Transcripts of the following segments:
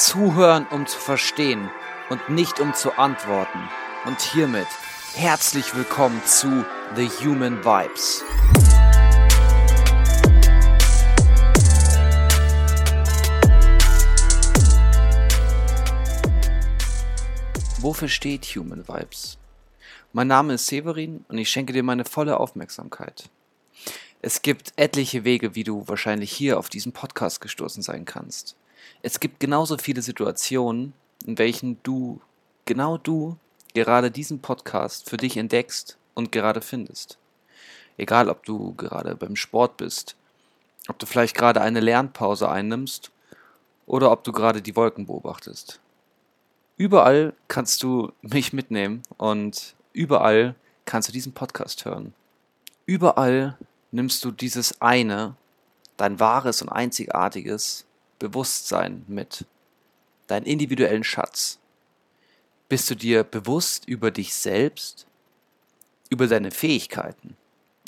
Zuhören, um zu verstehen und nicht um zu antworten. Und hiermit herzlich willkommen zu The Human Vibes. Wofür steht Human Vibes? Mein Name ist Severin und ich schenke dir meine volle Aufmerksamkeit. Es gibt etliche Wege, wie du wahrscheinlich hier auf diesen Podcast gestoßen sein kannst. Es gibt genauso viele Situationen, in welchen du, genau du, gerade diesen Podcast für dich entdeckst und gerade findest. Egal, ob du gerade beim Sport bist, ob du vielleicht gerade eine Lernpause einnimmst oder ob du gerade die Wolken beobachtest. Überall kannst du mich mitnehmen und überall kannst du diesen Podcast hören. Überall nimmst du dieses eine, dein wahres und einzigartiges Bewusstsein mit, deinen individuellen Schatz. Bist du dir bewusst über dich selbst, über deine Fähigkeiten,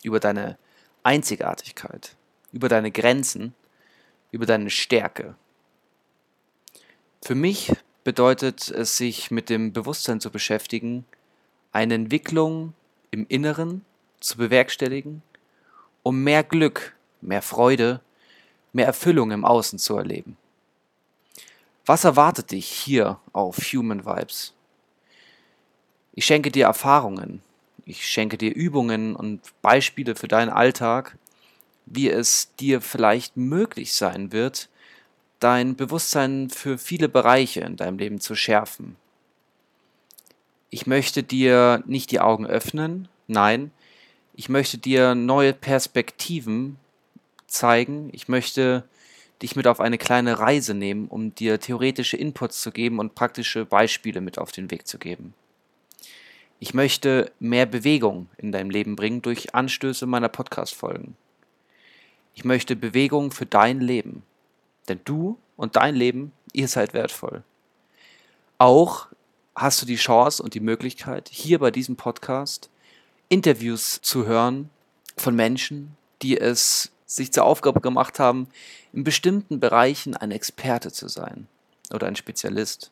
über deine Einzigartigkeit, über deine Grenzen, über deine Stärke? Für mich bedeutet es, sich mit dem Bewusstsein zu beschäftigen, eine Entwicklung im Inneren zu bewerkstelligen um mehr Glück, mehr Freude, mehr Erfüllung im Außen zu erleben. Was erwartet dich hier auf Human Vibes? Ich schenke dir Erfahrungen, ich schenke dir Übungen und Beispiele für deinen Alltag, wie es dir vielleicht möglich sein wird, dein Bewusstsein für viele Bereiche in deinem Leben zu schärfen. Ich möchte dir nicht die Augen öffnen, nein, ich möchte dir neue Perspektiven zeigen. Ich möchte dich mit auf eine kleine Reise nehmen, um dir theoretische Inputs zu geben und praktische Beispiele mit auf den Weg zu geben. Ich möchte mehr Bewegung in dein Leben bringen durch Anstöße meiner Podcast-Folgen. Ich möchte Bewegung für dein Leben. Denn du und dein Leben, ihr seid wertvoll. Auch hast du die Chance und die Möglichkeit, hier bei diesem Podcast Interviews zu hören von Menschen, die es sich zur Aufgabe gemacht haben, in bestimmten Bereichen ein Experte zu sein oder ein Spezialist.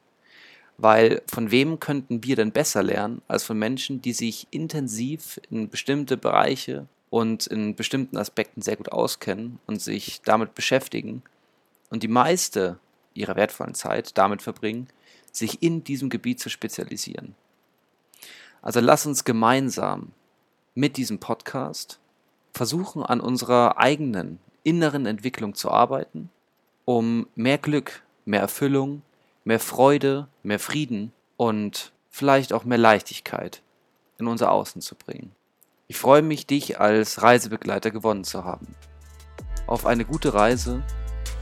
Weil von wem könnten wir denn besser lernen als von Menschen, die sich intensiv in bestimmte Bereiche und in bestimmten Aspekten sehr gut auskennen und sich damit beschäftigen und die meiste ihrer wertvollen Zeit damit verbringen, sich in diesem Gebiet zu spezialisieren. Also lass uns gemeinsam mit diesem Podcast versuchen, an unserer eigenen inneren Entwicklung zu arbeiten, um mehr Glück, mehr Erfüllung, mehr Freude, mehr Frieden und vielleicht auch mehr Leichtigkeit in unser Außen zu bringen. Ich freue mich, dich als Reisebegleiter gewonnen zu haben. Auf eine gute Reise,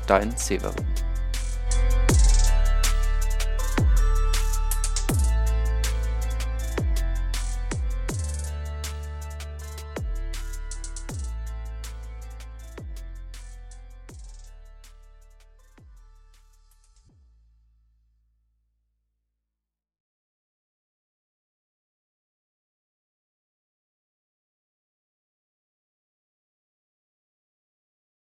dein Severin.